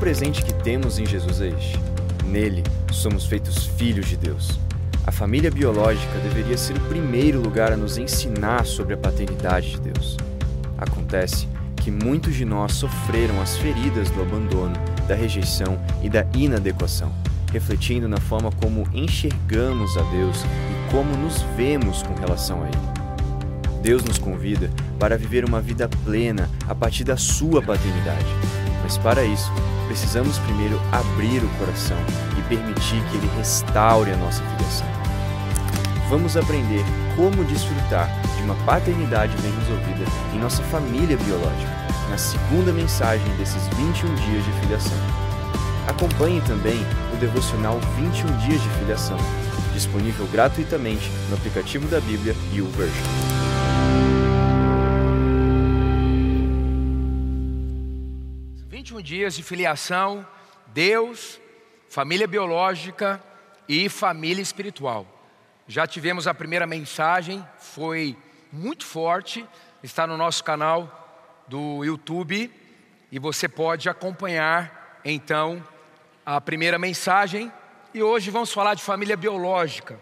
presente que temos em Jesus é este. Nele, somos feitos filhos de Deus. A família biológica deveria ser o primeiro lugar a nos ensinar sobre a paternidade de Deus. Acontece que muitos de nós sofreram as feridas do abandono, da rejeição e da inadequação, refletindo na forma como enxergamos a Deus e como nos vemos com relação a Ele. Deus nos convida para viver uma vida plena a partir da Sua paternidade, mas para isso precisamos primeiro abrir o coração e permitir que Ele restaure a nossa filiação. Vamos aprender como desfrutar de uma paternidade bem resolvida em nossa família biológica, na segunda mensagem desses 21 dias de filiação. Acompanhe também o devocional 21 dias de filiação, disponível gratuitamente no aplicativo da Bíblia e o Version. Dias de filiação, Deus, família biológica e família espiritual. Já tivemos a primeira mensagem, foi muito forte, está no nosso canal do YouTube e você pode acompanhar então a primeira mensagem. E hoje vamos falar de família biológica,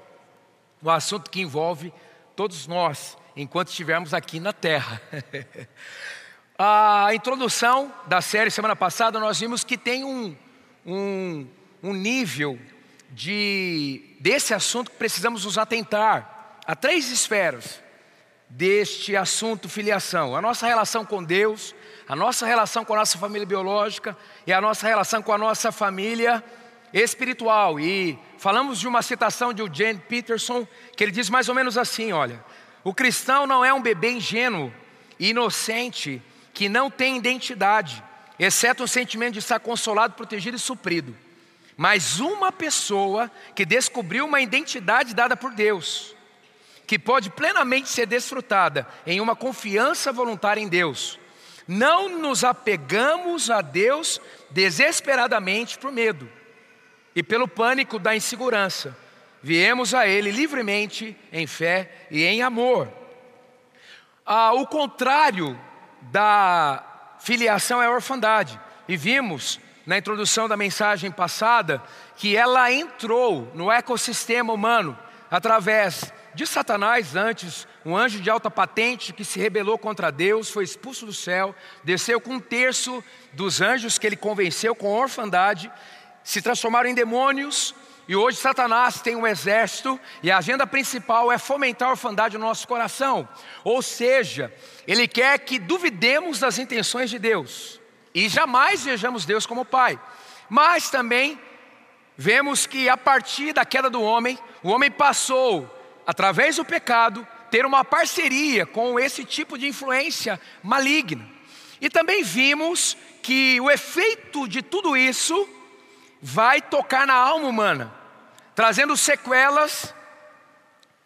um assunto que envolve todos nós enquanto estivermos aqui na Terra. a introdução da série semana passada nós vimos que tem um, um, um nível de desse assunto que precisamos nos atentar. Há três esferas deste assunto filiação: a nossa relação com Deus, a nossa relação com a nossa família biológica e a nossa relação com a nossa família espiritual. E falamos de uma citação de Eugene Peterson, que ele diz mais ou menos assim: olha, o cristão não é um bebê ingênuo inocente que não tem identidade, exceto o sentimento de estar consolado, protegido e suprido mas uma pessoa que descobriu uma identidade dada por Deus, que pode plenamente ser desfrutada em uma confiança voluntária em Deus. Não nos apegamos a Deus desesperadamente por medo e pelo pânico da insegurança. Viemos a Ele livremente em fé e em amor. Ah, o contrário da filiação é a orfandade. E vimos na introdução da mensagem passada que ela entrou no ecossistema humano através de Satanás, antes um anjo de alta patente que se rebelou contra Deus, foi expulso do céu, desceu com um terço dos anjos que ele convenceu com orfandade, se transformaram em demônios, e hoje Satanás tem um exército e a agenda principal é fomentar a orfandade no nosso coração. Ou seja, ele quer que duvidemos das intenções de Deus. E jamais vejamos Deus como Pai. Mas também vemos que a partir da queda do homem, o homem passou, através do pecado, ter uma parceria com esse tipo de influência maligna. E também vimos que o efeito de tudo isso vai tocar na alma humana, trazendo sequelas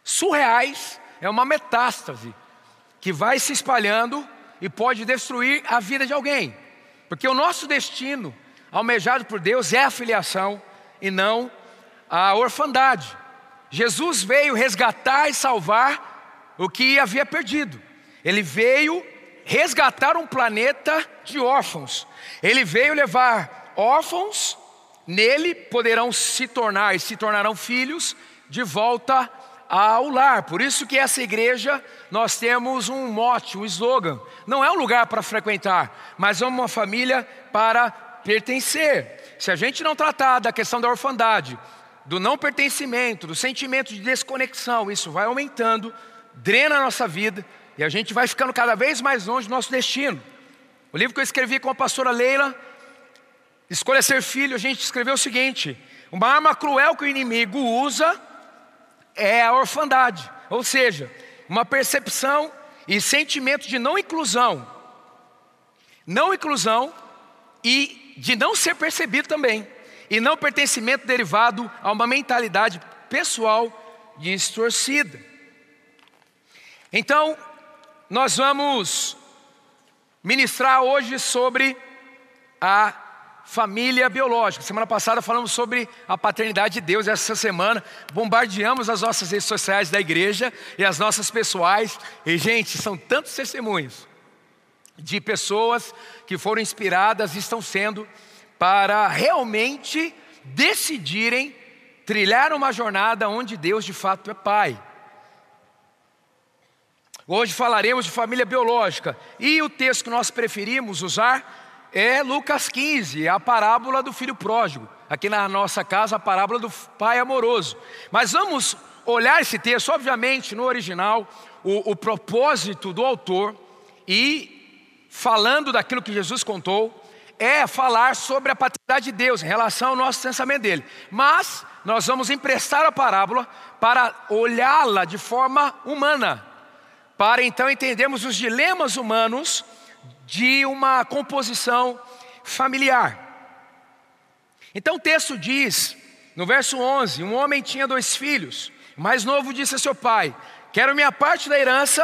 surreais, é uma metástase que vai se espalhando e pode destruir a vida de alguém. Porque o nosso destino, almejado por Deus, é a filiação e não a orfandade. Jesus veio resgatar e salvar o que havia perdido. Ele veio resgatar um planeta de órfãos. Ele veio levar órfãos, nele poderão se tornar e se tornarão filhos de volta ao lar. Por isso que essa igreja nós temos um mote, um slogan. Não é um lugar para frequentar, mas é uma família para pertencer. Se a gente não tratar da questão da orfandade, do não pertencimento, do sentimento de desconexão, isso vai aumentando, drena a nossa vida e a gente vai ficando cada vez mais longe do nosso destino. O livro que eu escrevi com a pastora Leila, Escolha Ser Filho, a gente escreveu o seguinte: uma arma cruel que o inimigo usa é a orfandade, ou seja, uma percepção e sentimento de não inclusão, não inclusão e de não ser percebido também, e não pertencimento derivado a uma mentalidade pessoal distorcida. Então, nós vamos ministrar hoje sobre a família biológica. Semana passada falamos sobre a paternidade de Deus. Essa semana bombardeamos as nossas redes sociais da igreja e as nossas pessoais. E, gente, são tantos testemunhos de pessoas que foram inspiradas e estão sendo para realmente decidirem trilhar uma jornada onde Deus de fato é Pai. Hoje falaremos de família biológica e o texto que nós preferimos usar é Lucas 15, a parábola do filho pródigo. Aqui na nossa casa, a parábola do pai amoroso. Mas vamos olhar esse texto, obviamente, no original, o, o propósito do autor e falando daquilo que Jesus contou, é falar sobre a paternidade de Deus em relação ao nosso pensamento dele. Mas nós vamos emprestar a parábola para olhá-la de forma humana, para então entendermos os dilemas humanos de uma composição familiar. Então o texto diz, no verso 11: Um homem tinha dois filhos, o mais novo disse a seu pai: Quero minha parte da herança.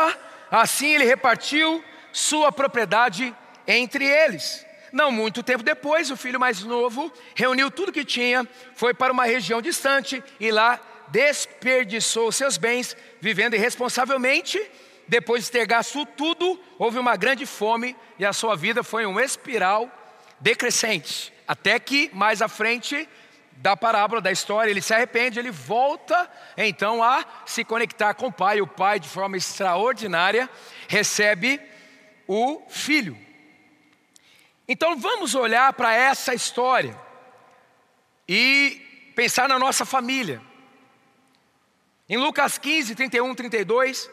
Assim ele repartiu sua propriedade entre eles. Não muito tempo depois, o filho mais novo reuniu tudo que tinha, foi para uma região distante e lá desperdiçou seus bens, vivendo irresponsavelmente. Depois de ter gasto tudo, houve uma grande fome e a sua vida foi um espiral decrescente. Até que mais à frente da parábola, da história, ele se arrepende, ele volta então a se conectar com o pai. O pai, de forma extraordinária, recebe o filho. Então vamos olhar para essa história e pensar na nossa família. Em Lucas 15, 31, 32,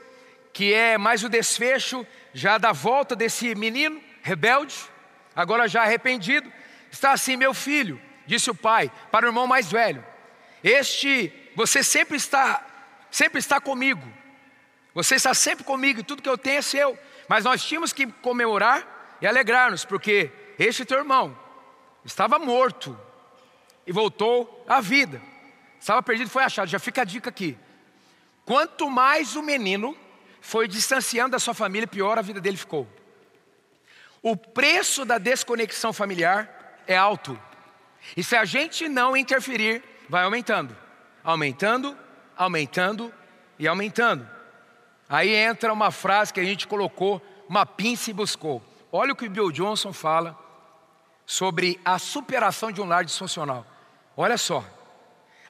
que é mais o desfecho já da volta desse menino rebelde, agora já arrependido, está assim: meu filho, disse o pai para o irmão mais velho, este, você sempre está, sempre está comigo, você está sempre comigo, e tudo que eu tenho é seu, mas nós tínhamos que comemorar e alegrar-nos, porque este teu irmão estava morto e voltou à vida. Estava perdido foi achado. Já fica a dica aqui. Quanto mais o menino foi distanciando da sua família, pior a vida dele ficou. O preço da desconexão familiar é alto. E se a gente não interferir, vai aumentando, aumentando, aumentando e aumentando. Aí entra uma frase que a gente colocou, uma pinça e buscou. Olha o que o Bill Johnson fala sobre a superação de um lar disfuncional. Olha só,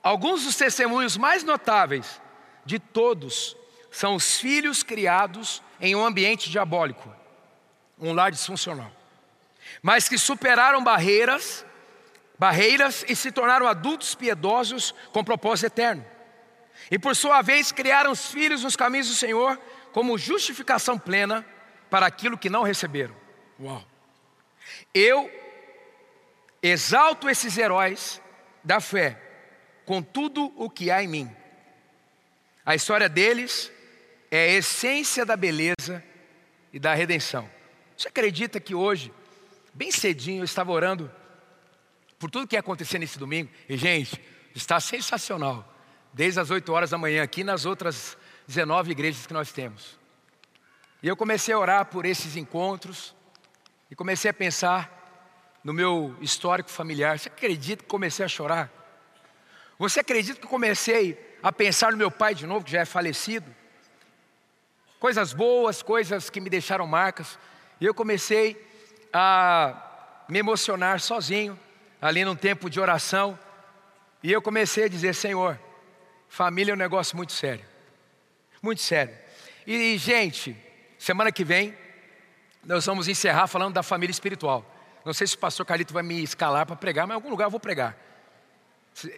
alguns dos testemunhos mais notáveis de todos são os filhos criados em um ambiente diabólico, um lar disfuncional, mas que superaram barreiras, barreiras e se tornaram adultos piedosos com propósito eterno. E por sua vez criaram os filhos nos caminhos do Senhor como justificação plena para aquilo que não receberam. Uau! Eu Exalto esses heróis da fé com tudo o que há em mim. A história deles é a essência da beleza e da redenção. Você acredita que hoje, bem cedinho, eu estava orando por tudo que ia acontecer nesse domingo? E, gente, está sensacional. Desde as 8 horas da manhã, aqui nas outras 19 igrejas que nós temos. E eu comecei a orar por esses encontros e comecei a pensar no meu histórico familiar. Você acredita que comecei a chorar? Você acredita que comecei a pensar no meu pai de novo, que já é falecido? Coisas boas, coisas que me deixaram marcas. E eu comecei a me emocionar sozinho, ali num tempo de oração. E eu comecei a dizer: Senhor, família é um negócio muito sério. Muito sério. E, gente, semana que vem, nós vamos encerrar falando da família espiritual. Não sei se o pastor Carlito vai me escalar para pregar, mas em algum lugar eu vou pregar.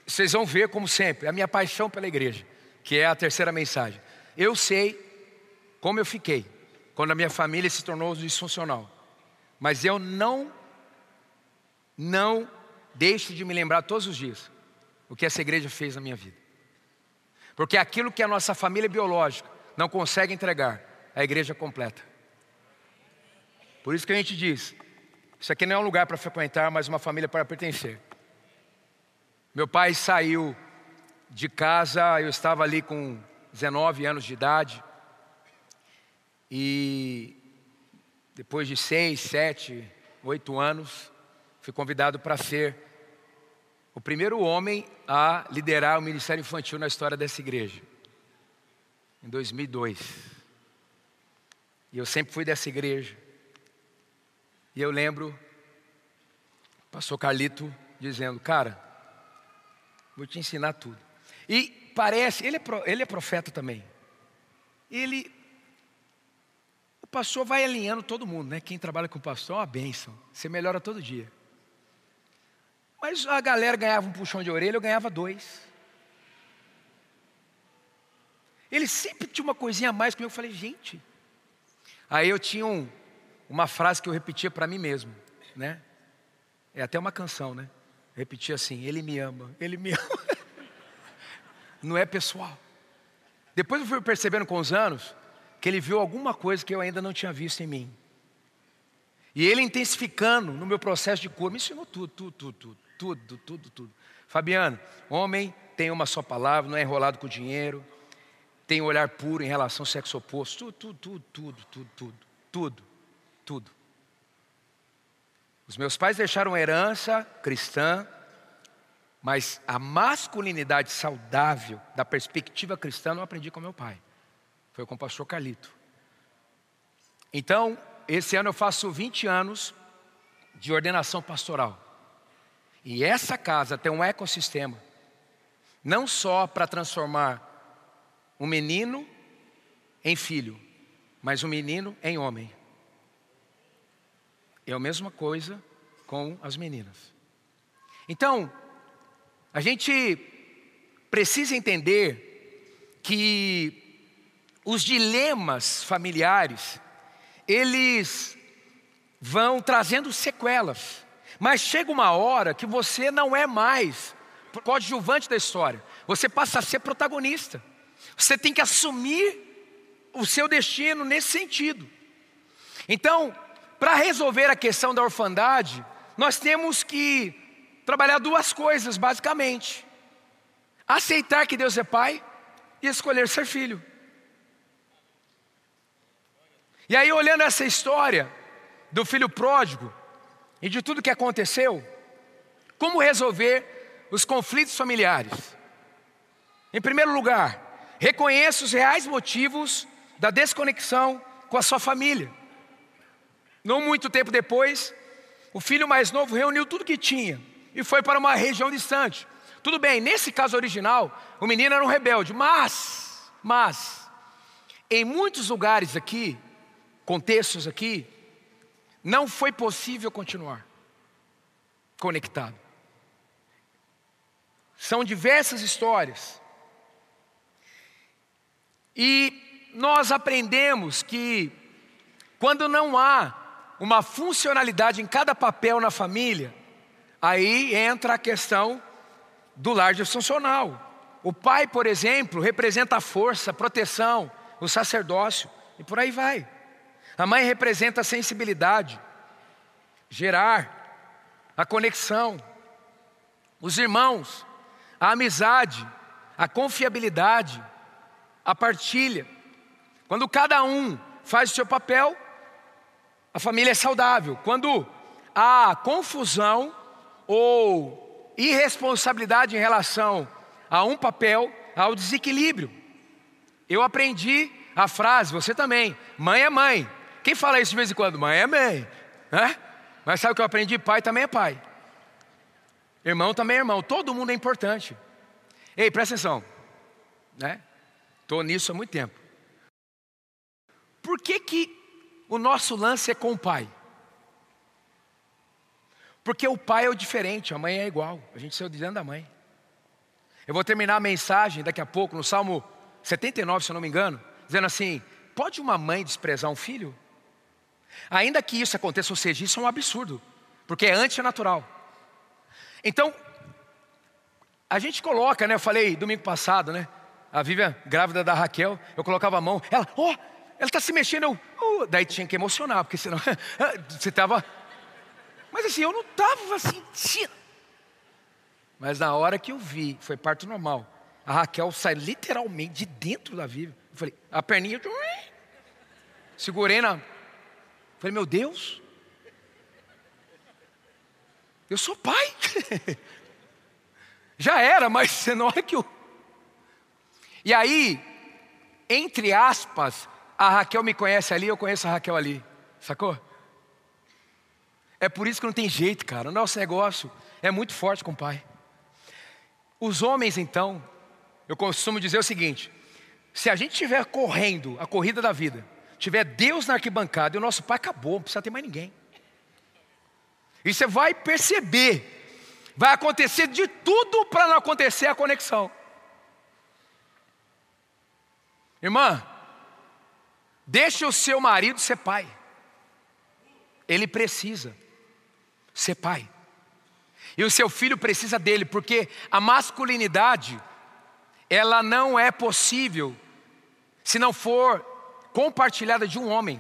Vocês vão ver, como sempre, a minha paixão pela igreja, que é a terceira mensagem. Eu sei como eu fiquei quando a minha família se tornou disfuncional, mas eu não, não deixo de me lembrar todos os dias o que essa igreja fez na minha vida. Porque aquilo que a nossa família biológica não consegue entregar, a igreja completa. Por isso que a gente diz: isso aqui não é um lugar para frequentar, mas uma família para pertencer. Meu pai saiu de casa, eu estava ali com 19 anos de idade. E depois de seis, sete, oito anos, fui convidado para ser o primeiro homem a liderar o ministério infantil na história dessa igreja. Em 2002. E eu sempre fui dessa igreja. E eu lembro, Pastor Carlito dizendo, cara, vou te ensinar tudo. E parece, ele é, ele é profeta também. Ele, o pastor vai alinhando todo mundo, né? Quem trabalha com o pastor é uma bênção. Você melhora todo dia. Mas a galera ganhava um puxão de orelha, eu ganhava dois. Ele sempre tinha uma coisinha a mais comigo. Eu falei, gente. Aí eu tinha um, uma frase que eu repetia para mim mesmo, né? É até uma canção, né? Repetia assim: Ele me ama, Ele me ama. Não é pessoal. Depois eu fui percebendo com os anos que ele viu alguma coisa que eu ainda não tinha visto em mim. E ele intensificando no meu processo de cura, me ensinou tudo, tudo, tudo, tudo, tudo, tudo. Fabiano, homem tem uma só palavra, não é enrolado com dinheiro, tem um olhar puro em relação ao sexo oposto, tudo, tudo, tudo, tudo, tudo, tudo, tudo. Os meus pais deixaram herança cristã, mas a masculinidade saudável da perspectiva cristã não aprendi com meu pai. Foi com o pastor Carlito. Então, esse ano eu faço 20 anos de ordenação pastoral. E essa casa tem um ecossistema, não só para transformar um menino em filho, mas um menino em homem. É a mesma coisa com as meninas. Então, a gente precisa entender que os dilemas familiares, eles vão trazendo sequelas. Mas chega uma hora que você não é mais coadjuvante da história, você passa a ser protagonista. Você tem que assumir o seu destino nesse sentido. Então, para resolver a questão da orfandade, nós temos que trabalhar duas coisas, basicamente: aceitar que Deus é Pai e escolher ser filho. E aí, olhando essa história do filho pródigo e de tudo que aconteceu, como resolver os conflitos familiares? Em primeiro lugar, reconheça os reais motivos da desconexão com a sua família. Não muito tempo depois, o filho mais novo reuniu tudo que tinha e foi para uma região distante. Tudo bem, nesse caso original, o menino era um rebelde, mas, mas, em muitos lugares aqui, contextos aqui, não foi possível continuar conectado. São diversas histórias e nós aprendemos que quando não há uma funcionalidade em cada papel na família, aí entra a questão do lar disfuncional. O pai, por exemplo, representa a força, a proteção, o sacerdócio e por aí vai. A mãe representa a sensibilidade, gerar, a conexão. Os irmãos, a amizade, a confiabilidade, a partilha. Quando cada um faz o seu papel, a família é saudável. Quando há confusão ou irresponsabilidade em relação a um papel, há o desequilíbrio. Eu aprendi a frase, você também, mãe é mãe. Quem fala isso de vez em quando? Mãe é mãe. Né? Mas sabe o que eu aprendi? Pai também é pai. Irmão também é irmão. Todo mundo é importante. Ei, presta atenção. Né? Nisso há muito tempo. Por que, que o nosso lance é com o pai? Porque o pai é o diferente, a mãe é igual. A gente saiu dizendo da mãe. Eu vou terminar a mensagem daqui a pouco, no Salmo 79, se eu não me engano, dizendo assim: pode uma mãe desprezar um filho? Ainda que isso aconteça, ou seja, isso é um absurdo, porque é antinatural. Então, a gente coloca, né? Eu falei domingo passado, né? A Vivian, grávida da Raquel, eu colocava a mão, ela, ó, oh, ela está se mexendo, eu, uh, daí tinha que emocionar, porque senão você estava. Mas assim, eu não estava sentindo. Mas na hora que eu vi, foi parto normal. A Raquel sai literalmente de dentro da Vivian. Eu falei, a perninha. Segurei na. Falei, meu Deus. Eu sou pai. Já era, mas na hora que eu e aí, entre aspas, a Raquel me conhece ali, eu conheço a Raquel ali. Sacou? É por isso que não tem jeito, cara. O nosso negócio é muito forte com o pai. Os homens, então, eu costumo dizer o seguinte: se a gente estiver correndo a corrida da vida, tiver Deus na arquibancada e o nosso pai acabou, não precisa ter mais ninguém. E você vai perceber, vai acontecer de tudo para não acontecer a conexão. Irmã, deixe o seu marido ser pai. Ele precisa ser pai. E o seu filho precisa dele, porque a masculinidade, ela não é possível se não for compartilhada de um homem,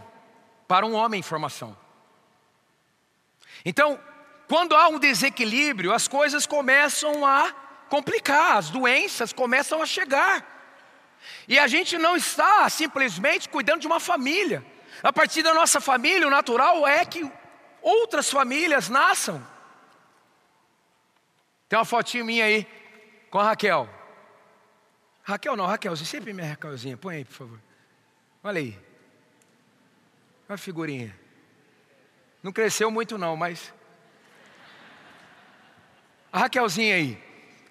para um homem em formação. Então, quando há um desequilíbrio, as coisas começam a complicar, as doenças começam a chegar. E a gente não está simplesmente cuidando de uma família. A partir da nossa família, o natural é que outras famílias nasçam. Tem uma fotinho minha aí com a Raquel. Raquel não, Raquel, você sempre minha Raquelzinha. Põe aí, por favor. Olha aí. Olha a figurinha. Não cresceu muito não, mas. A Raquelzinha aí.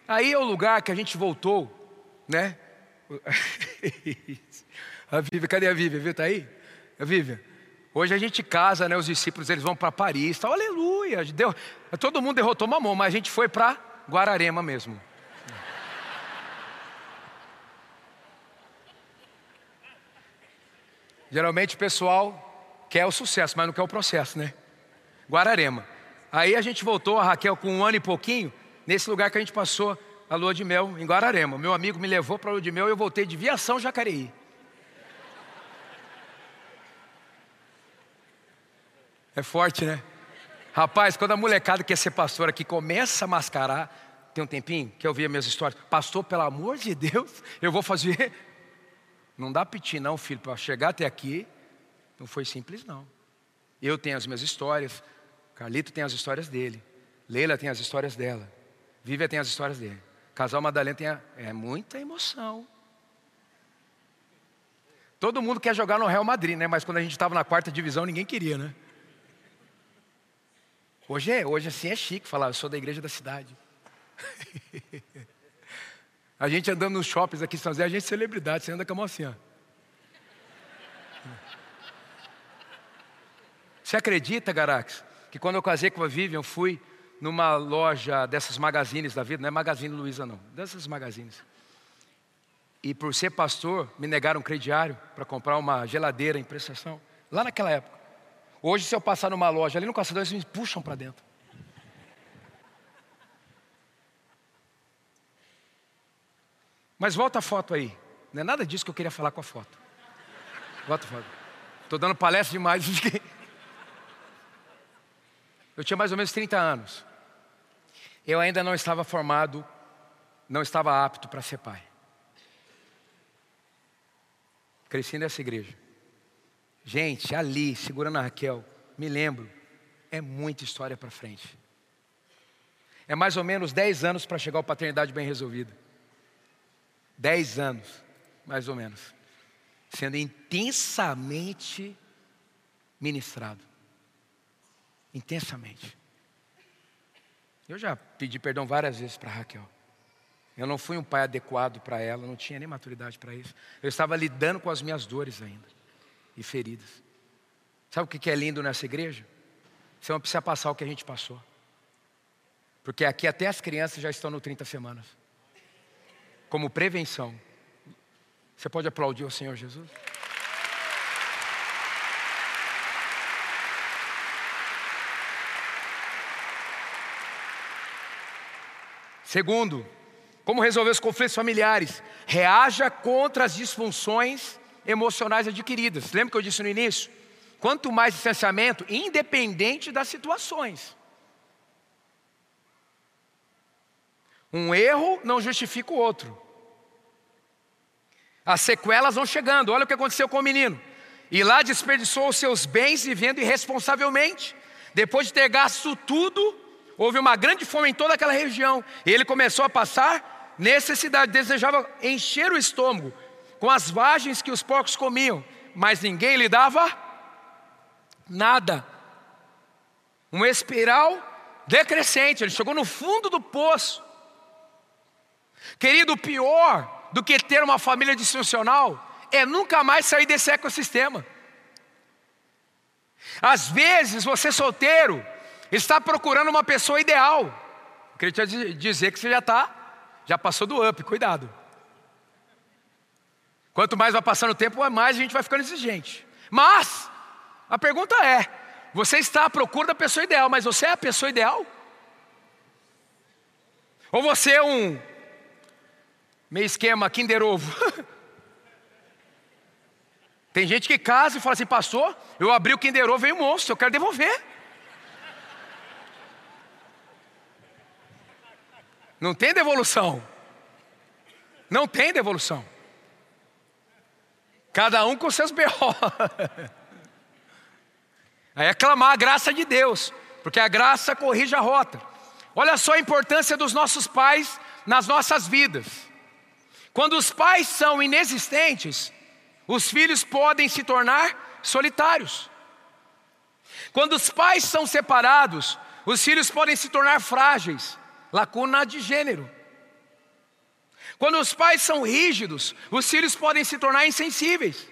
Aí é o lugar que a gente voltou, né? a Vívia, cadê a Vívia? Viu? Tá aí? A Vívia. Hoje a gente casa, né? Os discípulos eles vão para Paris, tá? aleluia. Deu, todo mundo derrotou mamão, mas a gente foi para Guararema mesmo. Geralmente o pessoal quer o sucesso, mas não quer o processo, né? Guararema. Aí a gente voltou, a Raquel, com um ano e pouquinho, nesse lugar que a gente passou a lua de mel, em Guararema. Meu amigo me levou para a lua de mel e eu voltei de Viação Jacareí. É forte, né? Rapaz, quando a molecada quer ser pastor aqui começa a mascarar, tem um tempinho que eu vi as minhas histórias. Pastor, pelo amor de Deus, eu vou fazer não dá piti não, filho, para chegar até aqui, não foi simples não. Eu tenho as minhas histórias, Carlito tem as histórias dele, Leila tem as histórias dela, Vívia tem as histórias dele. Casal Madalena tem a, é muita emoção. Todo mundo quer jogar no Real Madrid, né? Mas quando a gente estava na quarta divisão, ninguém queria, né? Hoje é, hoje assim é chique falar, eu sou da igreja da cidade. A gente andando nos shoppings aqui em São José, a gente é celebridade, você anda com a mão assim, ó. Você acredita, Garax, que quando eu casei com a Vivian, fui numa loja dessas magazines da vida, não é Magazine Luiza não, dessas magazines. E por ser pastor, me negaram um crediário para comprar uma geladeira em prestação, lá naquela época. Hoje, se eu passar numa loja ali no caçador, eles me puxam para dentro. Mas volta a foto aí. Não é nada disso que eu queria falar com a foto. Volta a foto. Estou dando palestra demais. Eu tinha mais ou menos 30 anos. Eu ainda não estava formado, não estava apto para ser pai. Cresci nessa igreja. Gente, ali, segurando a Raquel, me lembro, é muita história para frente. É mais ou menos 10 anos para chegar à paternidade bem resolvida. Dez anos, mais ou menos, sendo intensamente ministrado. Intensamente. Eu já pedi perdão várias vezes para Raquel. Eu não fui um pai adequado para ela, não tinha nem maturidade para isso. Eu estava lidando com as minhas dores ainda e feridas. Sabe o que é lindo nessa igreja? Você não precisa passar o que a gente passou. Porque aqui até as crianças já estão no 30 semanas como prevenção. Você pode aplaudir o Senhor Jesus? Segundo, como resolver os conflitos familiares? Reaja contra as disfunções emocionais adquiridas. Lembra que eu disse no início? Quanto mais distanciamento, independente das situações. Um erro não justifica o outro. As sequelas vão chegando. Olha o que aconteceu com o menino. E lá desperdiçou os seus bens vivendo irresponsavelmente. Depois de ter gasto tudo, houve uma grande fome em toda aquela região. E ele começou a passar necessidade, desejava encher o estômago com as vagens que os porcos comiam, mas ninguém lhe dava nada. uma espiral decrescente, ele chegou no fundo do poço. Querido, pior do que ter uma família disfuncional é nunca mais sair desse ecossistema. Às vezes você solteiro está procurando uma pessoa ideal. Eu queria te dizer que você já está, já passou do up, cuidado. Quanto mais vai passando o tempo, mais a gente vai ficando exigente. Mas a pergunta é: você está à procura da pessoa ideal, mas você é a pessoa ideal? Ou você é um meio esquema Kinder Ovo? Tem gente que casa e fala assim, pastor, eu abri o Kinder Ovo, veio um monstro, eu quero devolver. Não tem devolução. Não tem devolução. Cada um com seus B.O. Aí é clamar a graça de Deus, porque a graça corrige a rota. Olha só a importância dos nossos pais nas nossas vidas. Quando os pais são inexistentes, os filhos podem se tornar solitários. Quando os pais são separados, os filhos podem se tornar frágeis, lacuna de gênero. Quando os pais são rígidos, os filhos podem se tornar insensíveis.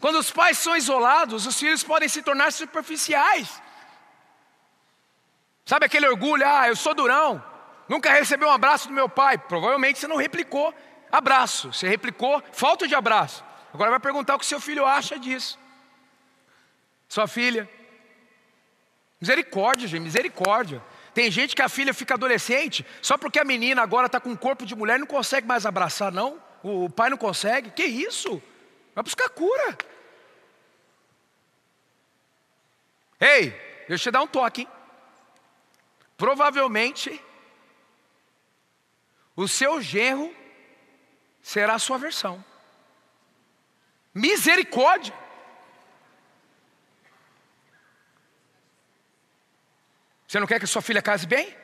Quando os pais são isolados, os filhos podem se tornar superficiais. Sabe aquele orgulho, ah, eu sou durão, nunca recebi um abraço do meu pai. Provavelmente você não replicou abraço, você replicou falta de abraço. Agora vai perguntar o que seu filho acha disso. Sua filha. Misericórdia, gente, misericórdia. Tem gente que a filha fica adolescente, só porque a menina agora está com um corpo de mulher não consegue mais abraçar, não? O pai não consegue? Que isso? Vai buscar cura. Ei, deixa eu te dar um toque. Hein? Provavelmente, o seu genro será a sua versão. Misericórdia. Você não quer que sua filha case bem?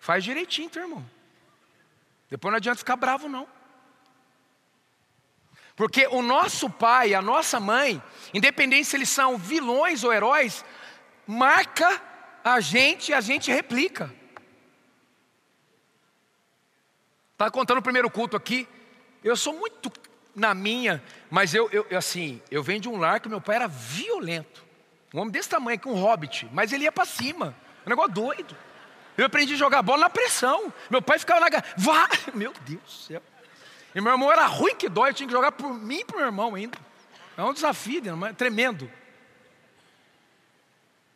Faz direitinho, teu irmão. Depois não adianta ficar bravo, não. Porque o nosso pai, a nossa mãe, independente se eles são vilões ou heróis, marca a gente e a gente replica. Estava contando o primeiro culto aqui. Eu sou muito na minha, mas eu, eu, assim, eu venho de um lar que meu pai era violento. Um homem desse tamanho, que um hobbit, mas ele ia para cima. Um negócio doido. Eu aprendi a jogar bola na pressão. Meu pai ficava na. Vá! Meu Deus do céu. E meu irmão era ruim que dói, eu tinha que jogar por mim e por meu irmão ainda. É um desafio, é tremendo.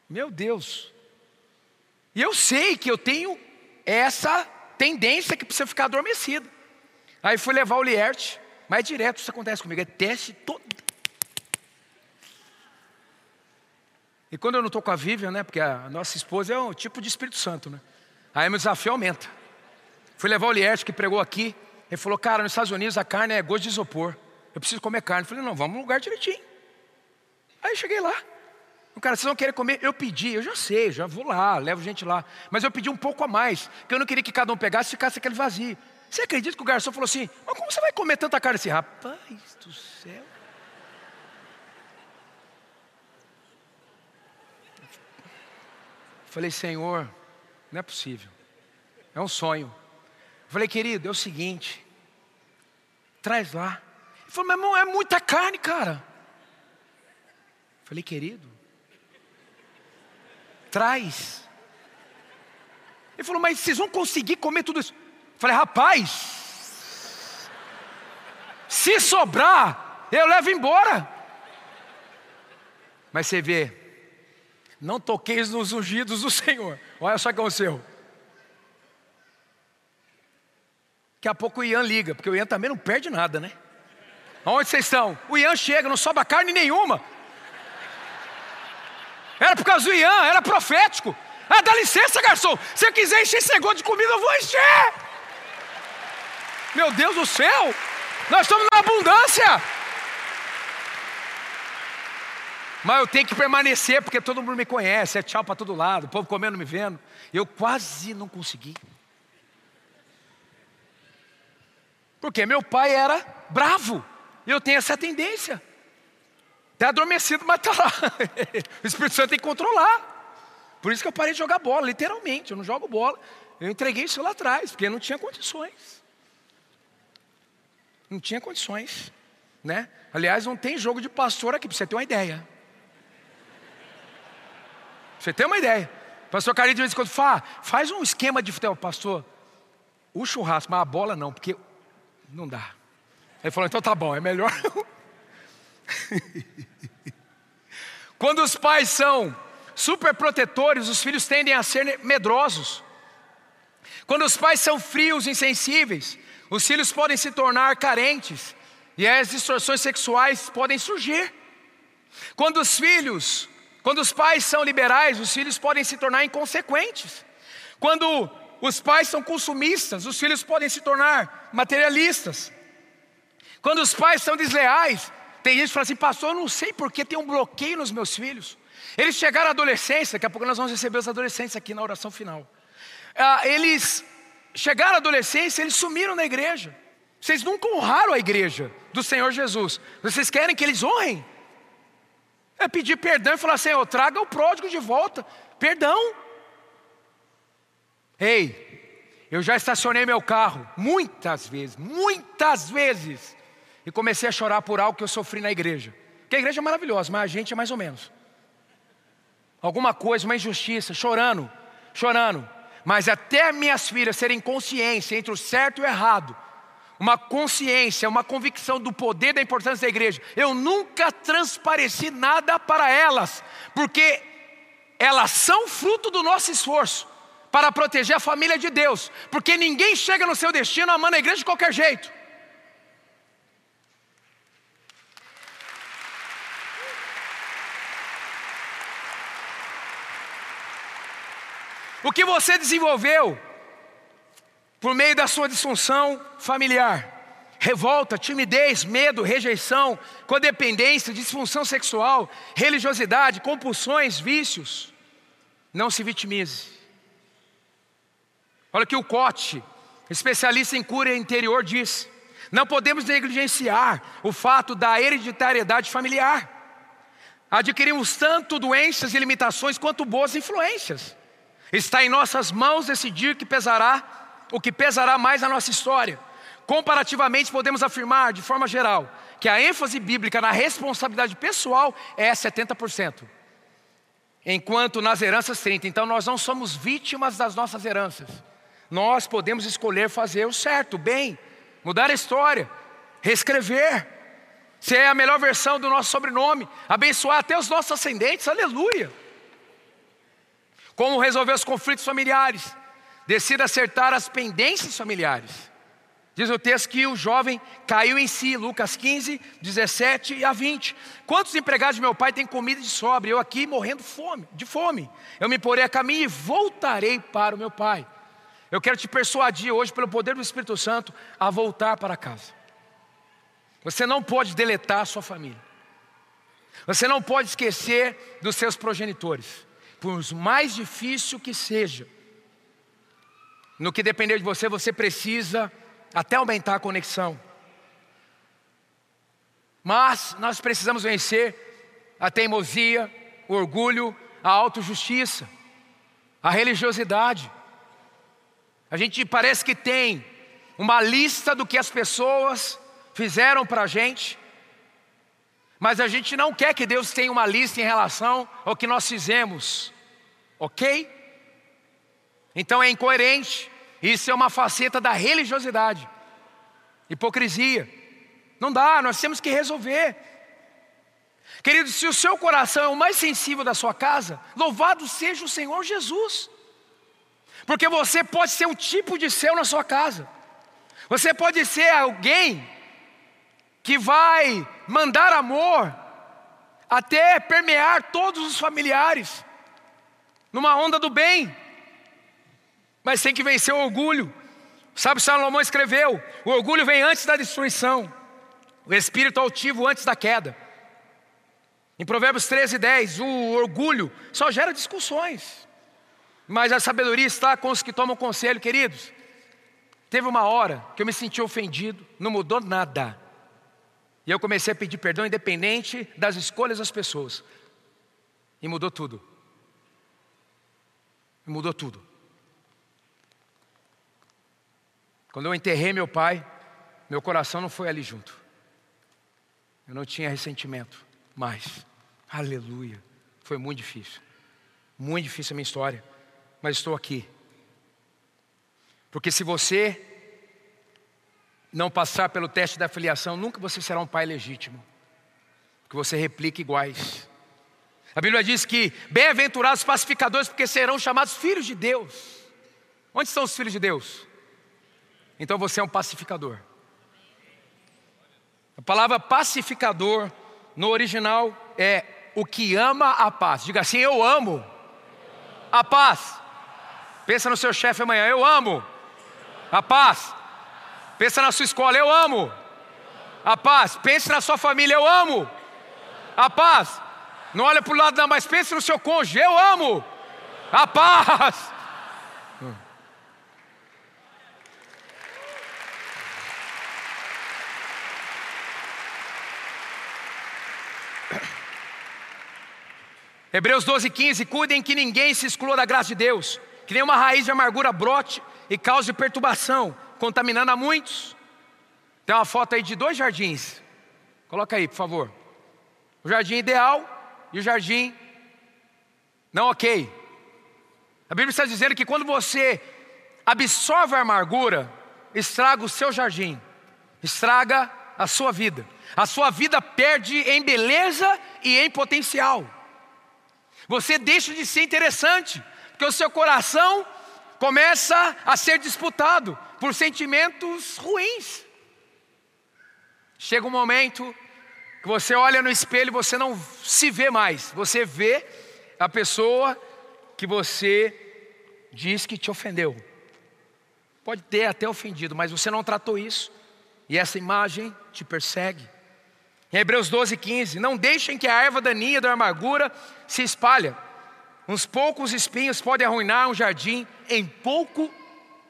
Meu Deus. E eu sei que eu tenho essa tendência que precisa ficar adormecido. Aí fui levar o Lierte. Mas direto isso acontece comigo, é teste todo. E quando eu não estou com a Vivian, né? Porque a nossa esposa é um tipo de Espírito Santo, né? Aí meu desafio aumenta. Fui levar o Lierte que pregou aqui. Ele falou, cara, nos Estados Unidos a carne é gosto de isopor. Eu preciso comer carne. Eu falei, não, vamos num lugar direitinho. Aí cheguei lá. O cara, vocês vão querer comer? Eu pedi, eu já sei, já vou lá, levo gente lá. Mas eu pedi um pouco a mais, porque eu não queria que cada um pegasse e ficasse aquele vazio. Você acredita que o garçom falou assim: Mas como você vai comer tanta carne assim? Rapaz do céu. Falei, Senhor, não é possível. É um sonho. Falei, querido, é o seguinte. Traz lá. Ele falou, meu irmão, é muita carne, cara. Falei, querido, traz. Ele falou, mas vocês vão conseguir comer tudo isso? Falei, rapaz, se sobrar, eu levo embora. Mas você vê, não toqueis nos ungidos do Senhor. Olha só que é o seu. Daqui a pouco o Ian liga, porque o Ian também não perde nada, né? Onde vocês estão? O Ian chega, não sobra carne nenhuma. Era por causa do Ian, era profético. Ah, dá licença, garçom. Se eu quiser encher esse de comida, eu vou encher. Meu Deus do céu, nós estamos na abundância. Mas eu tenho que permanecer porque todo mundo me conhece, é tchau para todo lado, o povo comendo, me vendo. Eu quase não consegui. Porque meu pai era bravo. Eu tenho essa tendência. Está adormecido, mas está lá. O Espírito Santo tem que controlar. Por isso que eu parei de jogar bola, literalmente. Eu não jogo bola. Eu entreguei isso lá atrás, porque não tinha condições. Não tinha condições, né? Aliás, não tem jogo de pastor aqui, para você ter uma ideia. Você ter uma ideia. Pastor Carlinhos de vez em quando faz um esquema de futebol, pastor. O churrasco, mas a bola não, porque não dá. Ele falou, então tá bom, é melhor. Quando os pais são super protetores, os filhos tendem a ser medrosos. Quando os pais são frios, insensíveis, os filhos podem se tornar carentes e as distorções sexuais podem surgir. Quando os filhos, quando os pais são liberais, os filhos podem se tornar inconsequentes. Quando os pais são consumistas, os filhos podem se tornar materialistas. Quando os pais são desleais, tem gente que fala assim, pastor, eu não sei porque tem um bloqueio nos meus filhos. Eles chegaram à adolescência, daqui a pouco nós vamos receber os adolescentes aqui na oração final. Ah, eles chegaram à adolescência, eles sumiram na igreja. Vocês nunca honraram a igreja do Senhor Jesus. Vocês querem que eles honrem? É pedir perdão e falar assim: eu traga o pródigo de volta. Perdão. Ei, eu já estacionei meu carro muitas vezes, muitas vezes, e comecei a chorar por algo que eu sofri na igreja. Que a igreja é maravilhosa, mas a gente é mais ou menos. Alguma coisa, uma injustiça, chorando, chorando. Mas até minhas filhas serem consciência entre o certo e o errado, uma consciência, uma convicção do poder da importância da igreja. Eu nunca transpareci nada para elas, porque elas são fruto do nosso esforço para proteger a família de Deus, porque ninguém chega no seu destino amando a igreja de qualquer jeito. O que você desenvolveu por meio da sua disfunção familiar, revolta, timidez, medo, rejeição, codependência, disfunção sexual, religiosidade, compulsões, vícios, não se vitimize. Olha que o Cote, especialista em cura interior, diz: não podemos negligenciar o fato da hereditariedade familiar. Adquirimos tanto doenças e limitações quanto boas influências. Está em nossas mãos decidir que pesará, o que pesará mais na nossa história. Comparativamente, podemos afirmar, de forma geral, que a ênfase bíblica na responsabilidade pessoal é 70%, enquanto nas heranças 30%. Então, nós não somos vítimas das nossas heranças nós podemos escolher fazer o certo, o bem, mudar a história, reescrever, ser a melhor versão do nosso sobrenome, abençoar até os nossos ascendentes, aleluia. Como resolver os conflitos familiares, decida acertar as pendências familiares. Diz o texto que o jovem caiu em si, Lucas 15, 17 a 20. Quantos empregados de meu pai têm comida de sobra? Eu aqui morrendo fome, de fome. Eu me porei a caminho e voltarei para o meu pai. Eu quero te persuadir hoje, pelo poder do Espírito Santo, a voltar para casa. Você não pode deletar a sua família. Você não pode esquecer dos seus progenitores, por mais difícil que seja. No que depender de você, você precisa até aumentar a conexão. Mas nós precisamos vencer a teimosia, o orgulho, a autojustiça, a religiosidade. A gente parece que tem uma lista do que as pessoas fizeram para a gente, mas a gente não quer que Deus tenha uma lista em relação ao que nós fizemos, ok? Então é incoerente, isso é uma faceta da religiosidade, hipocrisia. Não dá, nós temos que resolver. Querido, se o seu coração é o mais sensível da sua casa, louvado seja o Senhor Jesus. Porque você pode ser um tipo de céu na sua casa. Você pode ser alguém que vai mandar amor até permear todos os familiares numa onda do bem. Mas tem que vencer o orgulho. Sabe, Salomão escreveu: o orgulho vem antes da destruição, o espírito altivo antes da queda. Em Provérbios 13, 10, o orgulho só gera discussões. Mas a sabedoria está com os que tomam conselho, queridos. Teve uma hora que eu me senti ofendido, não mudou nada. E eu comecei a pedir perdão independente das escolhas das pessoas. E mudou tudo. Mudou tudo. Quando eu enterrei meu pai, meu coração não foi ali junto. Eu não tinha ressentimento mais. Aleluia. Foi muito difícil. Muito difícil a minha história. Mas estou aqui. Porque se você não passar pelo teste da filiação, nunca você será um pai legítimo. Porque você replica iguais. A Bíblia diz que bem-aventurados os pacificadores, porque serão chamados filhos de Deus. Onde estão os filhos de Deus? Então você é um pacificador. A palavra pacificador no original é o que ama a paz. Diga assim: Eu amo a paz. Pensa no seu chefe amanhã: Eu amo a paz. Pensa na sua escola: Eu amo a paz. Pense na sua família: Eu amo a paz. Não olha para o lado, não, mas pense no seu cônjuge: Eu amo a paz. Hebreus 12, 15: Cuidem que ninguém se exclua da graça de Deus, que nenhuma raiz de amargura brote e cause perturbação, contaminando a muitos. Tem uma foto aí de dois jardins. Coloca aí, por favor. O jardim ideal e o jardim não ok. A Bíblia está dizendo que quando você absorve a amargura, estraga o seu jardim, estraga a sua vida. A sua vida perde em beleza e em potencial. Você deixa de ser interessante, porque o seu coração começa a ser disputado por sentimentos ruins. Chega um momento que você olha no espelho e você não se vê mais, você vê a pessoa que você diz que te ofendeu. Pode ter até ofendido, mas você não tratou isso, e essa imagem te persegue. Em Hebreus 12, 15: Não deixem que a erva daninha da amargura se espalhe. Uns poucos espinhos podem arruinar um jardim em pouco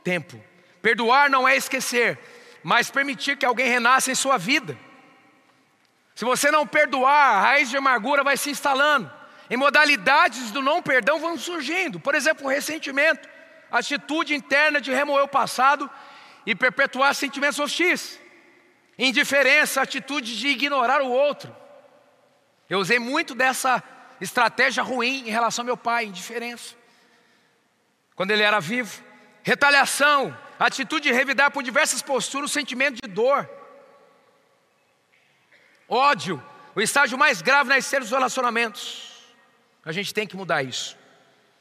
tempo. Perdoar não é esquecer, mas permitir que alguém renasça em sua vida. Se você não perdoar, a raiz de amargura vai se instalando. Em modalidades do não perdão vão surgindo. Por exemplo, o ressentimento, a atitude interna de remoer o passado e perpetuar sentimentos hostis. Indiferença, atitude de ignorar o outro. Eu usei muito dessa estratégia ruim em relação ao meu pai, indiferença. Quando ele era vivo. Retaliação, atitude de revidar por diversas posturas o sentimento de dor. Ódio, o estágio mais grave na esfera dos relacionamentos. A gente tem que mudar isso.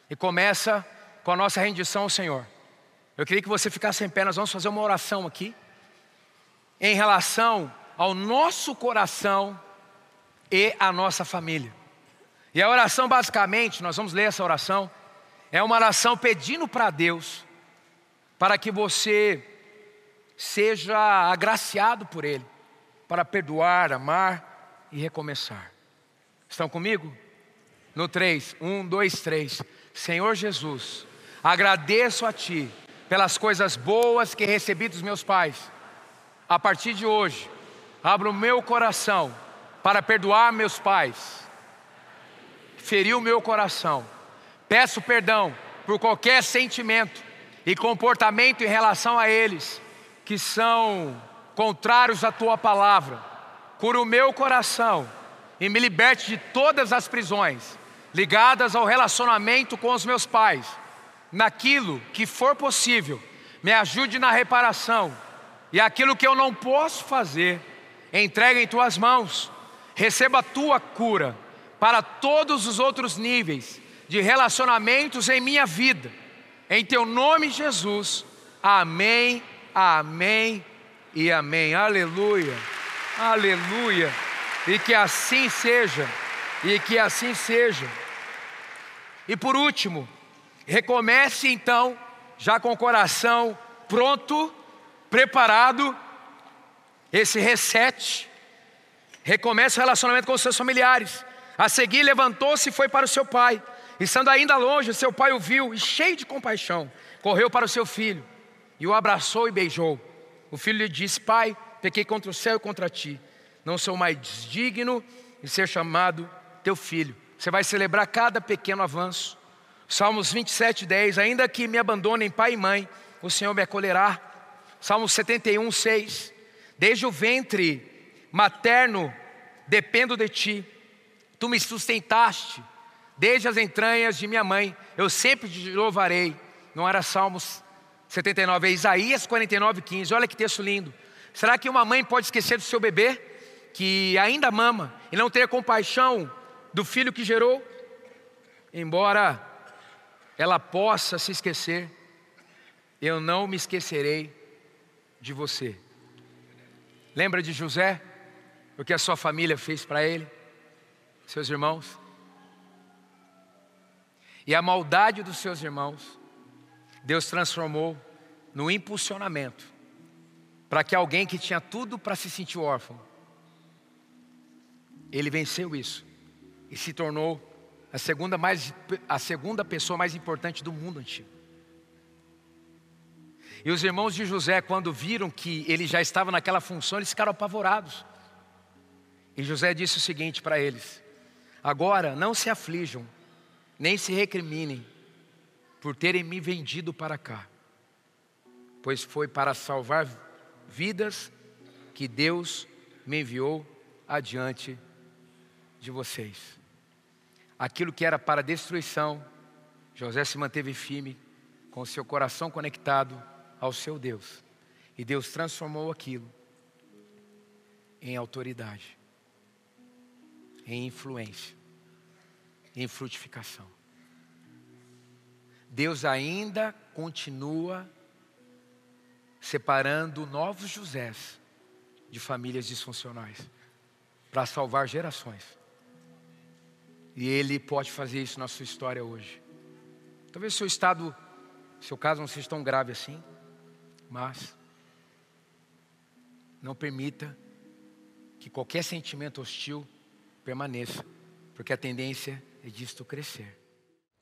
E começa com a nossa rendição ao Senhor. Eu queria que você ficasse em pé, nós vamos fazer uma oração aqui em relação ao nosso coração e à nossa família. E a oração, basicamente, nós vamos ler essa oração, é uma oração pedindo para Deus, para que você seja agraciado por Ele, para perdoar, amar e recomeçar. Estão comigo? No 3, 1, 2, 3. Senhor Jesus, agradeço a Ti pelas coisas boas que recebi dos meus pais a partir de hoje, abro o meu coração para perdoar meus pais. Feriu o meu coração. Peço perdão por qualquer sentimento e comportamento em relação a eles que são contrários à tua palavra. Cura o meu coração e me liberte de todas as prisões ligadas ao relacionamento com os meus pais. Naquilo que for possível, me ajude na reparação e aquilo que eu não posso fazer, entrega em tuas mãos. Receba a tua cura para todos os outros níveis de relacionamentos em minha vida. Em teu nome, Jesus. Amém, amém e amém. Aleluia, aleluia. E que assim seja, e que assim seja. E por último, recomece então, já com o coração pronto preparado, esse reset, recomeça o relacionamento com os seus familiares. A seguir, levantou-se e foi para o seu pai. Estando ainda longe, seu pai o viu e, cheio de compaixão, correu para o seu filho e o abraçou e beijou. O filho lhe disse: Pai, pequei contra o céu e contra ti. Não sou mais digno de ser chamado teu filho. Você vai celebrar cada pequeno avanço. Salmos 27, 10. Ainda que me abandonem pai e mãe, o Senhor me acolherá. Salmos 71, 6. Desde o ventre materno dependo de ti. Tu me sustentaste desde as entranhas de minha mãe. Eu sempre te louvarei. Não era Salmos 79, é Isaías 49, 15. Olha que texto lindo. Será que uma mãe pode esquecer do seu bebê, que ainda mama, e não ter compaixão do filho que gerou? Embora ela possa se esquecer, eu não me esquecerei de você. Lembra de José? O que a sua família fez para ele? Seus irmãos? E a maldade dos seus irmãos, Deus transformou no impulsionamento para que alguém que tinha tudo para se sentir órfão, ele venceu isso e se tornou a segunda, mais, a segunda pessoa mais importante do mundo antigo. E os irmãos de José, quando viram que ele já estava naquela função, eles ficaram apavorados. E José disse o seguinte para eles: Agora não se aflijam, nem se recriminem por terem me vendido para cá, pois foi para salvar vidas que Deus me enviou adiante de vocês. Aquilo que era para destruição, José se manteve firme, com seu coração conectado ao seu Deus. E Deus transformou aquilo em autoridade, em influência, em frutificação. Deus ainda continua separando novos Josés de famílias disfuncionais para salvar gerações. E Ele pode fazer isso na sua história hoje. Talvez seu estado, seu caso não seja tão grave assim, mas não permita que qualquer sentimento hostil permaneça, porque a tendência é disto crescer.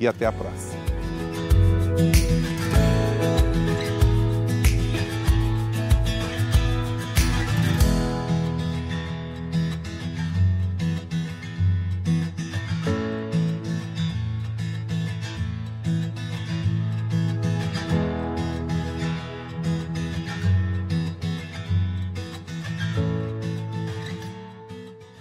e até a próxima.